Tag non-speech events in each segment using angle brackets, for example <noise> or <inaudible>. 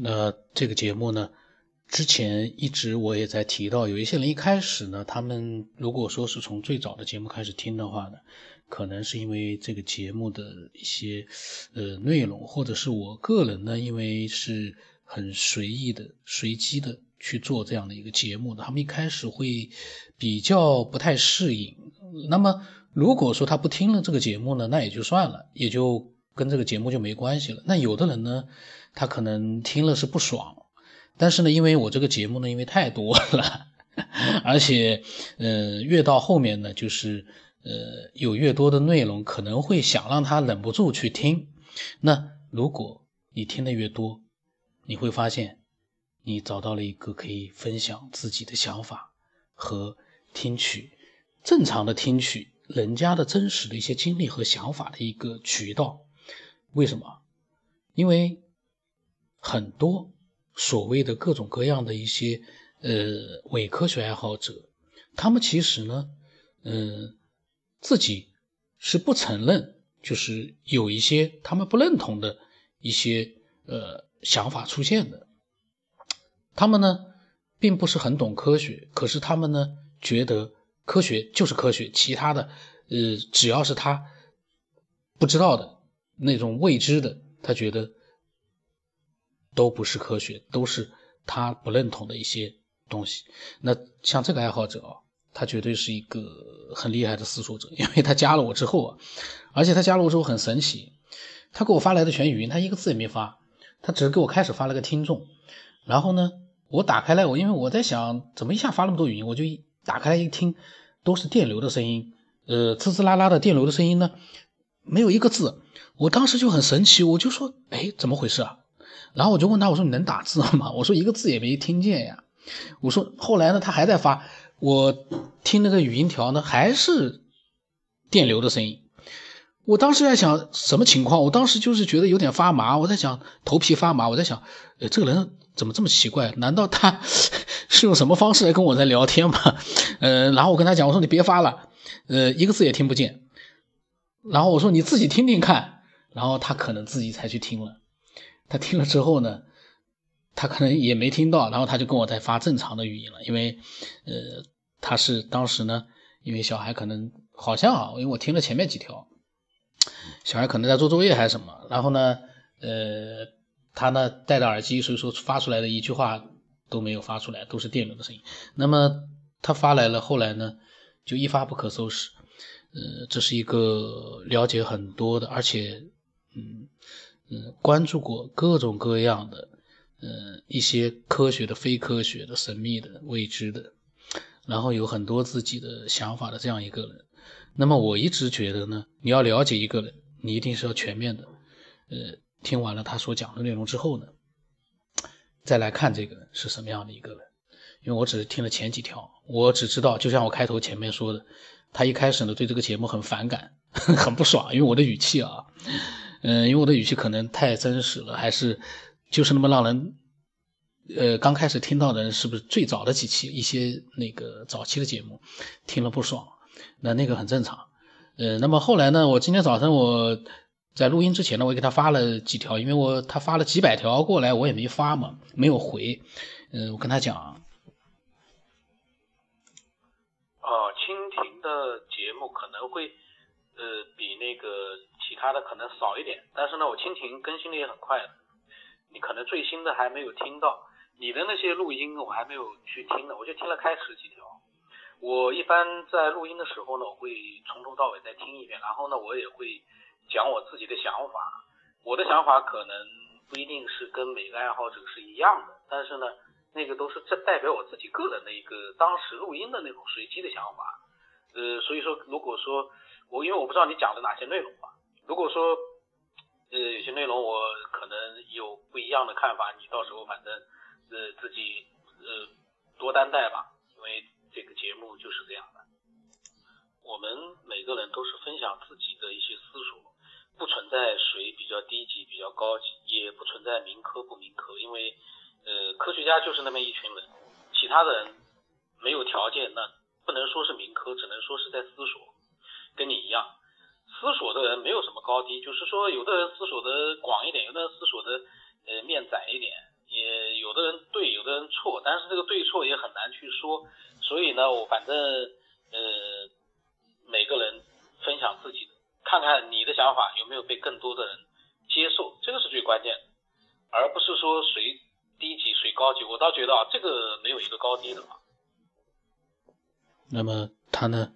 那这个节目呢，之前一直我也在提到，有一些人一开始呢，他们如果说是从最早的节目开始听的话呢，可能是因为这个节目的一些呃内容，或者是我个人呢，因为是很随意的、随机的去做这样的一个节目的，他们一开始会比较不太适应。那么如果说他不听了这个节目呢，那也就算了，也就。跟这个节目就没关系了。那有的人呢，他可能听了是不爽，但是呢，因为我这个节目呢，因为太多了，<laughs> 而且，呃，越到后面呢，就是呃，有越多的内容，可能会想让他忍不住去听。那如果你听的越多，你会发现，你找到了一个可以分享自己的想法和听取正常的听取人家的真实的一些经历和想法的一个渠道。为什么？因为很多所谓的各种各样的一些呃伪科学爱好者，他们其实呢，嗯，自己是不承认，就是有一些他们不认同的一些呃想法出现的。他们呢，并不是很懂科学，可是他们呢，觉得科学就是科学，其他的呃，只要是他不知道的。那种未知的，他觉得都不是科学，都是他不认同的一些东西。那像这个爱好者啊，他绝对是一个很厉害的思索者，因为他加了我之后啊，而且他加了我之后很神奇，他给我发来的全语音，他一个字也没发，他只是给我开始发了个听众。然后呢，我打开来，我因为我在想，怎么一下发那么多语音，我就打开来一听，都是电流的声音，呃，滋滋啦啦的电流的声音呢，没有一个字。我当时就很神奇，我就说，哎，怎么回事啊？然后我就问他，我说你能打字吗？<laughs> 我说一个字也没听见呀。我说后来呢，他还在发，我听那个语音条呢，还是电流的声音。我当时在想什么情况？我当时就是觉得有点发麻，我在想头皮发麻，我在想，呃，这个人怎么这么奇怪？难道他 <laughs> 是用什么方式来跟我在聊天吗？呃，然后我跟他讲，我说你别发了，呃，一个字也听不见。然后我说你自己听听看。然后他可能自己才去听了，他听了之后呢，他可能也没听到，然后他就跟我在发正常的语音了，因为，呃，他是当时呢，因为小孩可能好像啊，因为我听了前面几条，小孩可能在做作业还是什么，然后呢，呃，他呢戴着耳机，所以说发出来的一句话都没有发出来，都是电流的声音。那么他发来了，后来呢就一发不可收拾，呃，这是一个了解很多的，而且。嗯嗯，关注过各种各样的，呃，一些科学的、非科学的、神秘的、未知的，然后有很多自己的想法的这样一个人。那么我一直觉得呢，你要了解一个人，你一定是要全面的。呃，听完了他所讲的内容之后呢，再来看这个人是什么样的一个人。因为我只是听了前几条，我只知道，就像我开头前面说的，他一开始呢对这个节目很反感，<laughs> 很不爽，因为我的语气啊。嗯，因为我的语气可能太真实了，还是就是那么让人，呃，刚开始听到的人是不是最早的几期一些那个早期的节目听了不爽，那那个很正常。呃，那么后来呢，我今天早晨我在录音之前呢，我给他发了几条，因为我他发了几百条过来，我也没发嘛，没有回。嗯，我跟他讲，哦，蜻蜓的节目可可能会呃比那个。其他的可能少一点，但是呢，我蜻蜓更新的也很快的。你可能最新的还没有听到，你的那些录音我还没有去听呢，我就听了开始几条。我一般在录音的时候呢，我会从头到尾再听一遍，然后呢，我也会讲我自己的想法。我的想法可能不一定是跟每个爱好者是一样的，但是呢，那个都是这代表我自己个人的一个当时录音的那种随机的想法。呃，所以说，如果说我因为我不知道你讲的哪些内容吧。如果说，呃，有些内容我可能有不一样的看法，你到时候反正，呃，自己呃多担待吧，因为这个节目就是这样的。我们每个人都是分享自己的一些思索，不存在谁比较低级、比较高级，也不存在民科不民科，因为呃，科学家就是那么一群人，其他的人没有条件，那不能说是民科，只能说是在思索。跟你一样，思索的人没有什么高低，就是说有的人思索的广一点，有的人思索的呃面窄一点，也有的人对，有的人错，但是这个对错也很难去说。所以呢，我反正呃每个人分享自己的，看看你的想法有没有被更多的人接受，这个是最关键的，而不是说谁低级谁高级。我倒觉得啊，这个没有一个高低的嘛。那么他呢，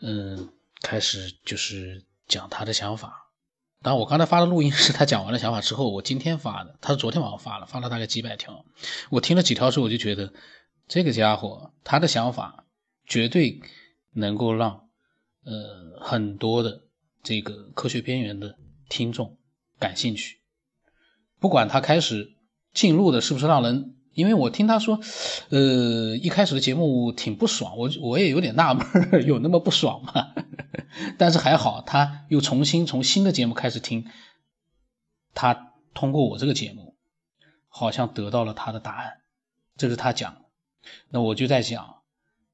嗯，开始就是讲他的想法。当然，我刚才发的录音是他讲完了想法之后，我今天发的。他是昨天晚上发了，发了大概几百条。我听了几条之后，我就觉得这个家伙他的想法绝对能够让呃很多的这个科学边缘的听众感兴趣。不管他开始进入的是不是让人。因为我听他说，呃，一开始的节目挺不爽，我我也有点纳闷，<laughs> 有那么不爽吗？<laughs> 但是还好，他又重新从新的节目开始听，他通过我这个节目，好像得到了他的答案，这是他讲。那我就在想，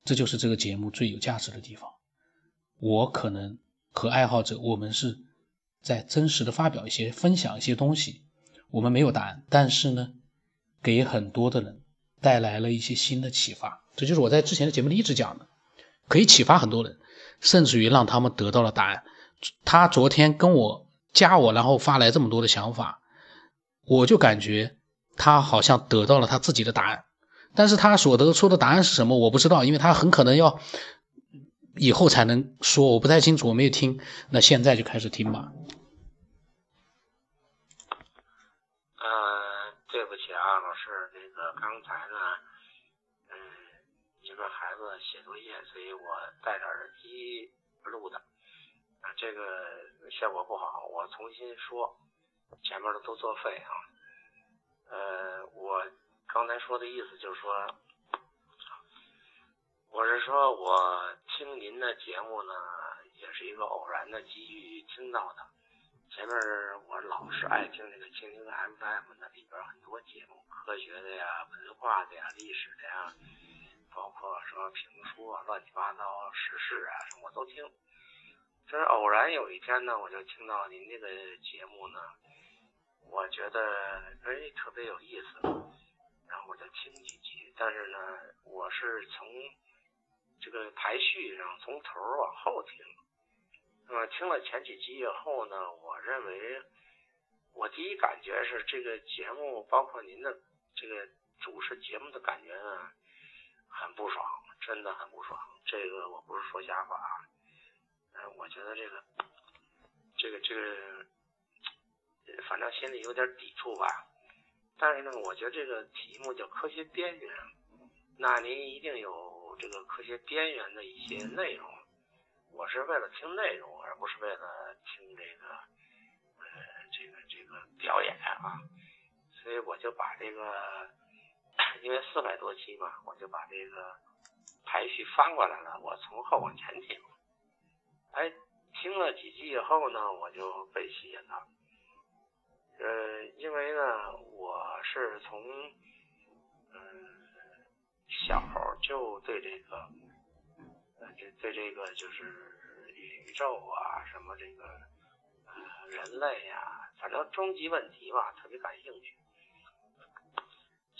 这就是这个节目最有价值的地方。我可能和爱好者，我们是在真实的发表一些、分享一些东西，我们没有答案，但是呢。给很多的人带来了一些新的启发，这就是我在之前的节目里一直讲的，可以启发很多人，甚至于让他们得到了答案。他昨天跟我加我，然后发来这么多的想法，我就感觉他好像得到了他自己的答案，但是他所得出的答案是什么，我不知道，因为他很可能要以后才能说，我不太清楚，我没有听。那现在就开始听吧。刚才呢，嗯，一个孩子写作业，所以我戴着耳机录的，啊，这个效果不好，我重新说，前面的都作废啊。呃，我刚才说的意思就是说，我是说我听您的节目呢，也是一个偶然的机遇听到的。前面我老是爱听这个蜻蜓 FM 的，里边很多节目，科学的呀、文化的呀、历史的呀，包括什么评书啊、乱七八糟时事啊什么我都听。就是偶然有一天呢，我就听到您这个节目呢，我觉得哎特别有意思，然后我就听几集。但是呢，我是从这个排序上从头往后听。那么听了前几集以后呢，我认为我第一感觉是这个节目，包括您的这个主持节目的感觉呢，很不爽，真的很不爽。这个我不是说瞎话啊，嗯，我觉得这个这个这个，反正心里有点抵触吧。但是呢，我觉得这个题目叫科学边缘，那您一定有这个科学边缘的一些内容。我是为了听内容，而不是为了听这个，呃，这个这个表演啊，所以我就把这个，因为四百多期嘛，我就把这个排序翻过来了，我从后往前听，哎，听了几集以后呢，我就被吸引了，呃，因为呢，我是从，嗯，小就对这个。对对，这个就是宇宙啊，什么这个呃人类呀，反正终极问题吧，特别感兴趣。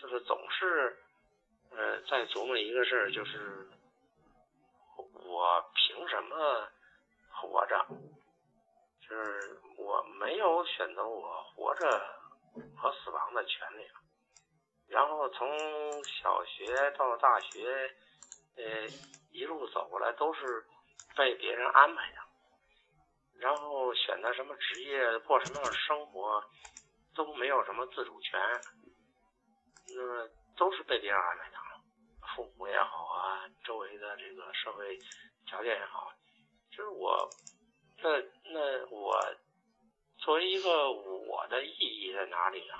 就是总是呃在琢磨一个事儿，就是我凭什么活着？就是我没有选择我活着和死亡的权利。然后从小学到大学，呃。一路走过来都是被别人安排的，然后选择什么职业、过什么样的生活都没有什么自主权，那么都是被别人安排的，父母也好啊，周围的这个社会条件也好，就是我，那那我作为一个我的意义在哪里呢？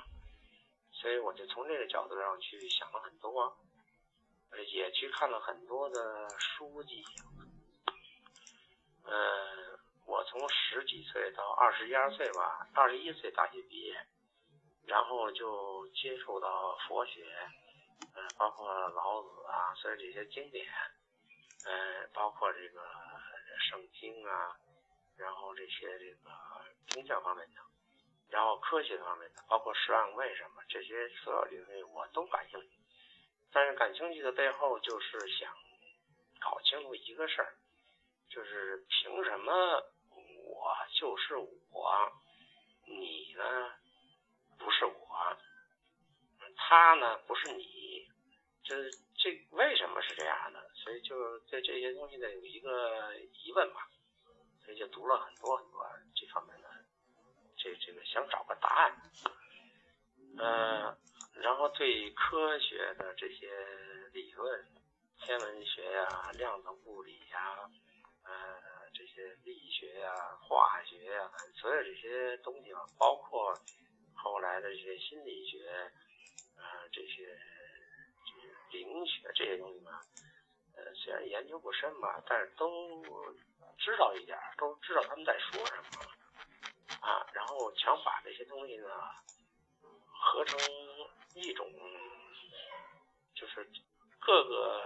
所以我就从这个角度上去想了很多。也去看了很多的书籍，嗯，我从十几岁到二十一二岁吧，二十一岁大学毕业，然后就接触到佛学，嗯，包括老子啊，所以这些经典，嗯，包括这个圣经啊，然后这些这个宗教方面的，然后科学方面的，包括十万为什么这些所有领域我都感兴趣。但是感兴趣的背后就是想搞清楚一个事儿，就是凭什么我就是我，你呢不是我，他呢不是你，就是这为什么是这样的？所以就对这些东西呢有一个疑问嘛，所以就读了很多很多这方面的，这这个想找个答案，嗯。然后对科学的这些理论，天文学呀、量子物理呀、呃这些力学呀、化学呀，所有这些东西啊，包括后来的这些心理学，呃这些灵学这些东西嘛，呃虽然研究不深吧，但是都知道一点，都知道他们在说什么啊，然后想把这些东西呢合成。一种就是各个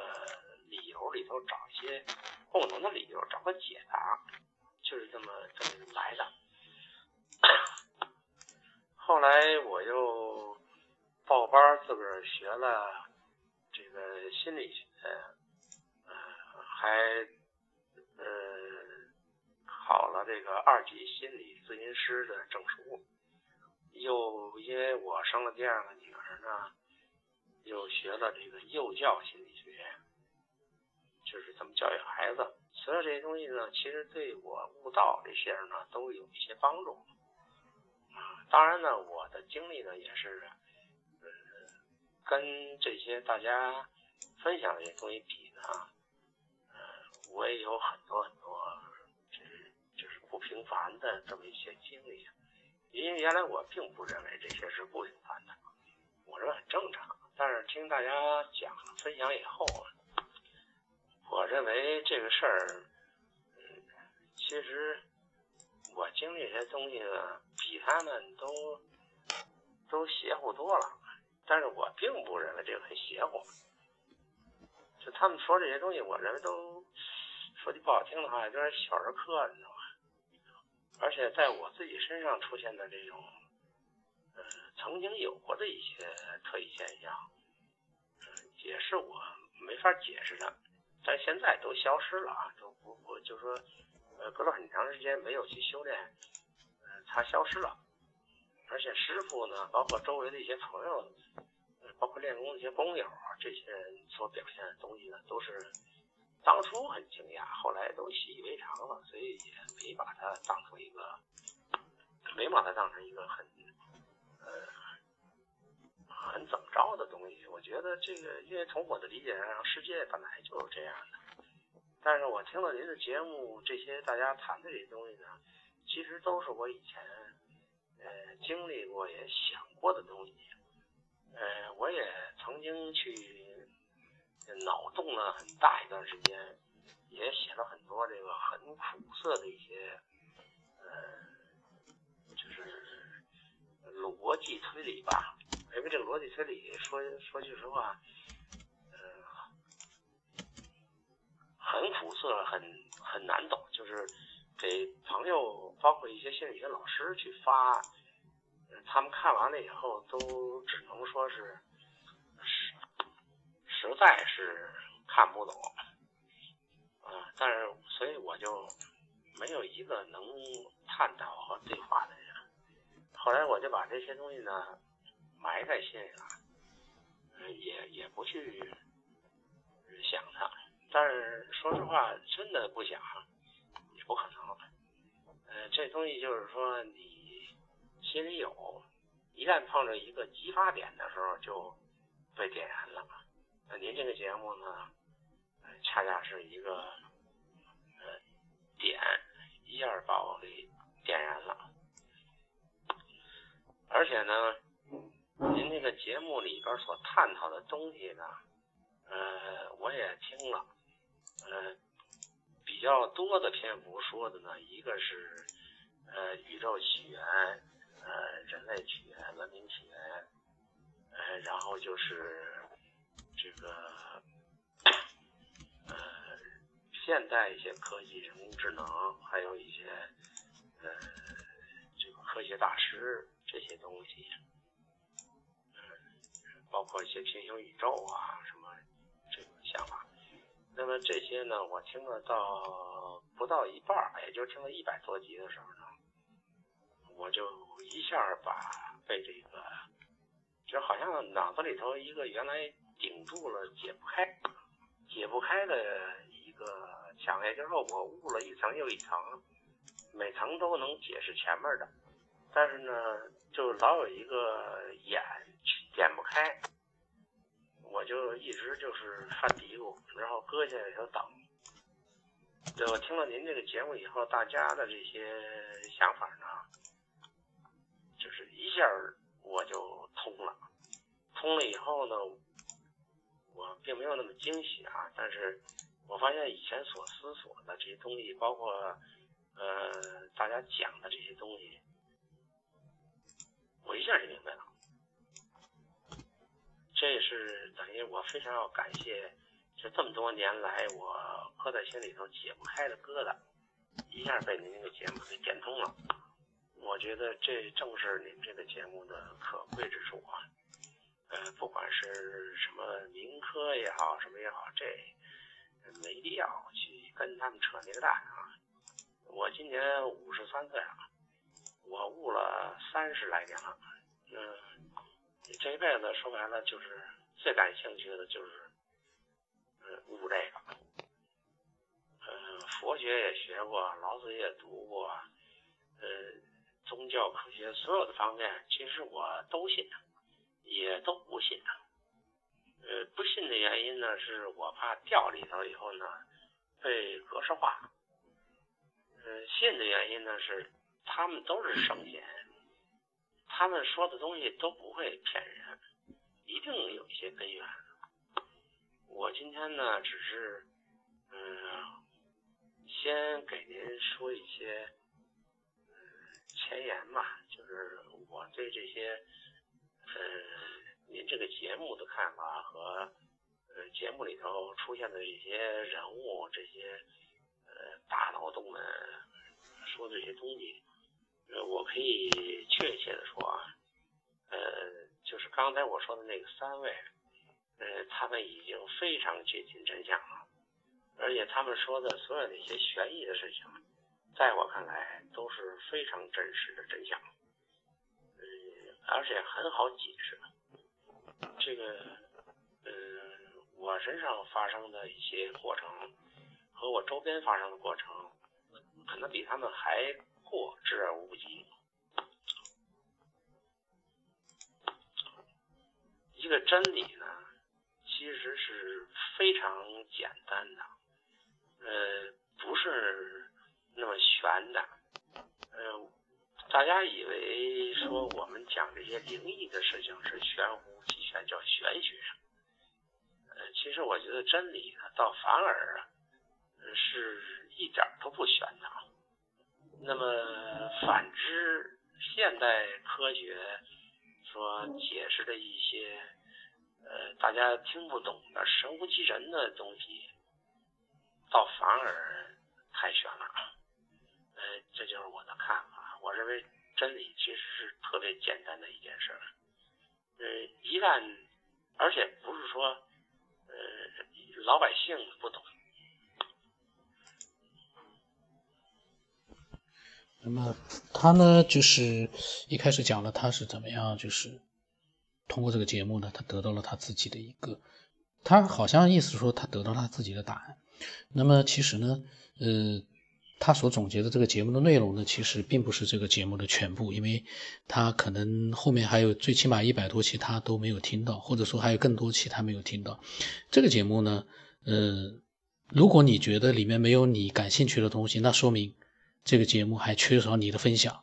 理由里头找一些共同的理由，找个解答，就是这么这么来的。后来我又报班自个儿学了这个心理学，呃，还呃考了这个二级心理咨询师的证书。又因为我生了第二个女儿呢，又学了这个幼教心理学，就是怎么教育孩子。所有这些东西呢，其实对我悟道这些人呢都有一些帮助。啊，当然呢，我的经历呢也是，呃，跟这些大家分享这些东西比呢，呃，我也有很多很多，就是就是不平凡的这么一些经历。因为原来我并不认为这些是不平凡的，我认为很正常。但是听大家讲分享以后，我认为这个事儿，嗯，其实我经历这些东西呢，比他们都都邪乎多了。但是我并不认为这个很邪乎。就他们说这些东西，我认为都说句不好听的话，有点小儿科，你知道吗？而且在我自己身上出现的这种，呃，曾经有过的一些特异现象，嗯，也是我没法解释的，但现在都消失了啊，都不不就说，呃，隔了很长时间没有去修炼，他，消失了。而且师傅呢，包括周围的一些朋友，包括练功的一些工友啊，这些人所表现的东西呢，都是。当初很惊讶，后来都习以为常了，所以也没把它当成一个，没把它当成一个很，呃，很怎么着的东西。我觉得这个，因为从我的理解上，世界本来就是这样的。但是我听了您的节目，这些大家谈的这些东西呢，其实都是我以前，呃，经历过也想过的东西。呃，我也曾经去。脑洞了很大一段时间，也写了很多这个很苦涩的一些，呃，就是逻辑推理吧。因为这个逻辑推理，说说句实话，呃，很苦涩，很很难懂。就是给朋友，包括一些心理学老师去发，他们看完了以后，都只能说是。实实在是看不懂，啊，但是所以我就没有一个能探讨和对话的人。后来我就把这些东西呢埋在心里了，也也不去想它。但是说实话，真的不想也不可能。这东西就是说你心里有，一旦碰着一个激发点的时候，就被点燃了。那您这个节目呢，恰恰是一个呃点，一下把我给点燃了。而且呢，您这个节目里边所探讨的东西呢，呃，我也听了，呃，比较多的篇幅说的呢，一个是呃宇宙起源，呃人类起源，文明起源，呃，然后就是。这个呃，现代一些科技、人工智能，还有一些呃，这个科学大师这些东西，嗯，包括一些平行宇宙啊什么这种想法。那么这些呢，我听了到不到一半，也就听了一百多集的时候呢，我就一下把被这个，就好像脑子里头一个原来顶住了解不开、解不开的一个墙，也就是说我悟了一层又一层，每层都能解释前面的，但是呢，就老有一个眼点不开。我就一直就是犯嘀咕，然后搁下来就等。对我听了您这个节目以后，大家的这些想法呢，就是一下我就通了。通了以后呢，我并没有那么惊喜啊，但是我发现以前所思索的这些东西，包括呃大家讲的这些东西，我一下就明白了。这是等于我非常要感谢，就这么多年来我搁在心里头解不开的疙瘩，一下被您给点通了。我觉得这正是您这个节目的可贵之处啊。呃，不管是什么民科也好，什么也好，这没必要去跟他们扯那个蛋啊。我今年五十三岁了，我悟了三十来年了，嗯。这一辈子说白了就是最感兴趣的就是，嗯，悟这个，嗯，佛学也学过，老子也读过，呃，宗教科学所有的方面，其实我都信，也都不信。呃，不信的原因呢，是我怕掉里头以后呢被格式化。嗯，信的原因呢是他们都是圣贤。他们说的东西都不会骗人，一定有一些根源。我今天呢，只是嗯，先给您说一些前言吧，就是我对这些呃您这个节目的看法和呃节目里头出现的这些人物、这些呃大脑洞们说的这些东西。呃，我可以确切的说啊，呃，就是刚才我说的那个三位，呃，他们已经非常接近真相了，而且他们说的所有那些悬疑的事情，在我看来都是非常真实的真相，呃，而且很好解释。这个，呃，我身上发生的一些过程，和我周边发生的过程，可能比他们还。过之而无不及。一个真理呢，其实是非常简单的，呃，不是那么玄的。呃，大家以为说我们讲这些灵异的事情是玄乎其玄，叫玄学。呃，其实我觉得真理呢，倒反而是一点都不玄的。那么，反之，现代科学所解释的一些呃大家听不懂的神乎其神的东西，倒反而太玄了啊。这就是我的看法。我认为真理其实是特别简单的一件事。呃，一旦，而且不是说呃老百姓不懂。那么他呢，就是一开始讲了他是怎么样，就是通过这个节目呢，他得到了他自己的一个，他好像意思说他得到他自己的答案。那么其实呢，呃，他所总结的这个节目的内容呢，其实并不是这个节目的全部，因为他可能后面还有最起码一百多期他都没有听到，或者说还有更多期他没有听到。这个节目呢，呃，如果你觉得里面没有你感兴趣的东西，那说明。这个节目还缺少你的分享，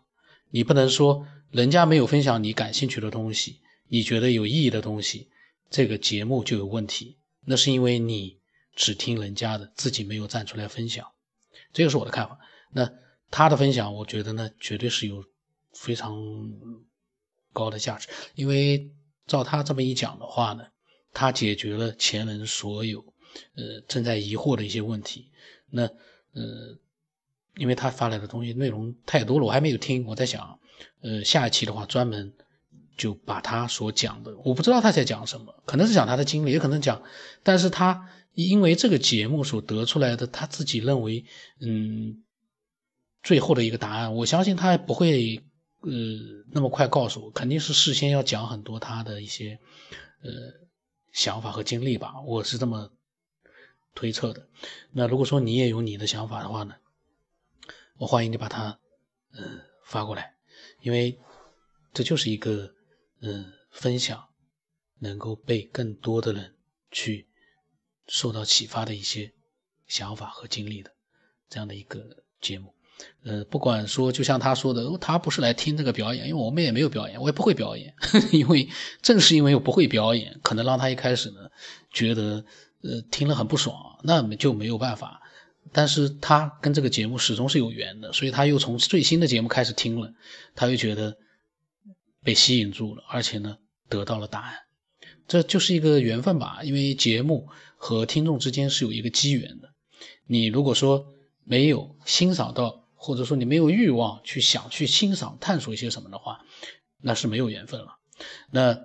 你不能说人家没有分享你感兴趣的东西，你觉得有意义的东西，这个节目就有问题。那是因为你只听人家的，自己没有站出来分享。这个是我的看法。那他的分享，我觉得呢，绝对是有非常高的价值。因为照他这么一讲的话呢，他解决了前人所有呃正在疑惑的一些问题。那呃。因为他发来的东西内容太多了，我还没有听。我在想，呃，下一期的话专门就把他所讲的，我不知道他在讲什么，可能是讲他的经历，也可能讲，但是他因为这个节目所得出来的他自己认为，嗯，最后的一个答案，我相信他不会呃那么快告诉我，肯定是事先要讲很多他的一些呃想法和经历吧，我是这么推测的。那如果说你也有你的想法的话呢，我欢迎你把它呃发过来，因为。这就是一个，嗯，分享能够被更多的人去受到启发的一些想法和经历的这样的一个节目。呃，不管说，就像他说的，他不是来听这个表演，因为我们也没有表演，我也不会表演。<laughs> 因为正是因为我不会表演，可能让他一开始呢觉得，呃，听了很不爽，那就没有办法。但是他跟这个节目始终是有缘的，所以他又从最新的节目开始听了，他又觉得。被吸引住了，而且呢，得到了答案，这就是一个缘分吧。因为节目和听众之间是有一个机缘的。你如果说没有欣赏到，或者说你没有欲望去想去欣赏、探索一些什么的话，那是没有缘分了。那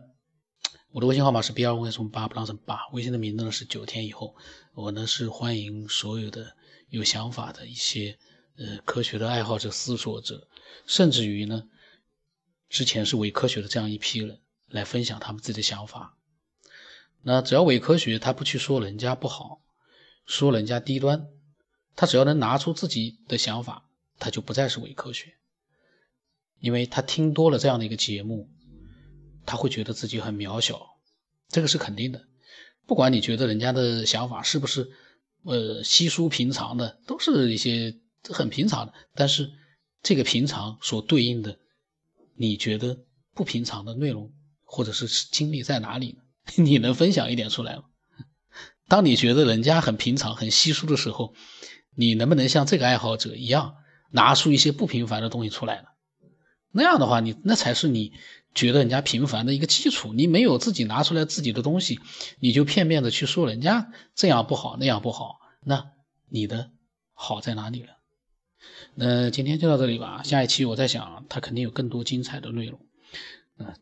我的微信号码是 b 二五幺从八不让成八，微信的名字呢是九天以后。我呢是欢迎所有的有想法的一些呃科学的爱好者、思索者，甚至于呢。之前是伪科学的这样一批人来分享他们自己的想法，那只要伪科学他不去说人家不好，说人家低端，他只要能拿出自己的想法，他就不再是伪科学，因为他听多了这样的一个节目，他会觉得自己很渺小，这个是肯定的。不管你觉得人家的想法是不是呃稀疏平常的，都是一些很平常的，但是这个平常所对应的。你觉得不平常的内容或者是经历在哪里呢？<laughs> 你能分享一点出来吗？当你觉得人家很平常、很稀疏的时候，你能不能像这个爱好者一样拿出一些不平凡的东西出来呢？那样的话，你那才是你觉得人家平凡的一个基础。你没有自己拿出来自己的东西，你就片面的去说人家这样不好那样不好，那你的好在哪里了？那今天就到这里吧，下一期我在想，它肯定有更多精彩的内容，嗯。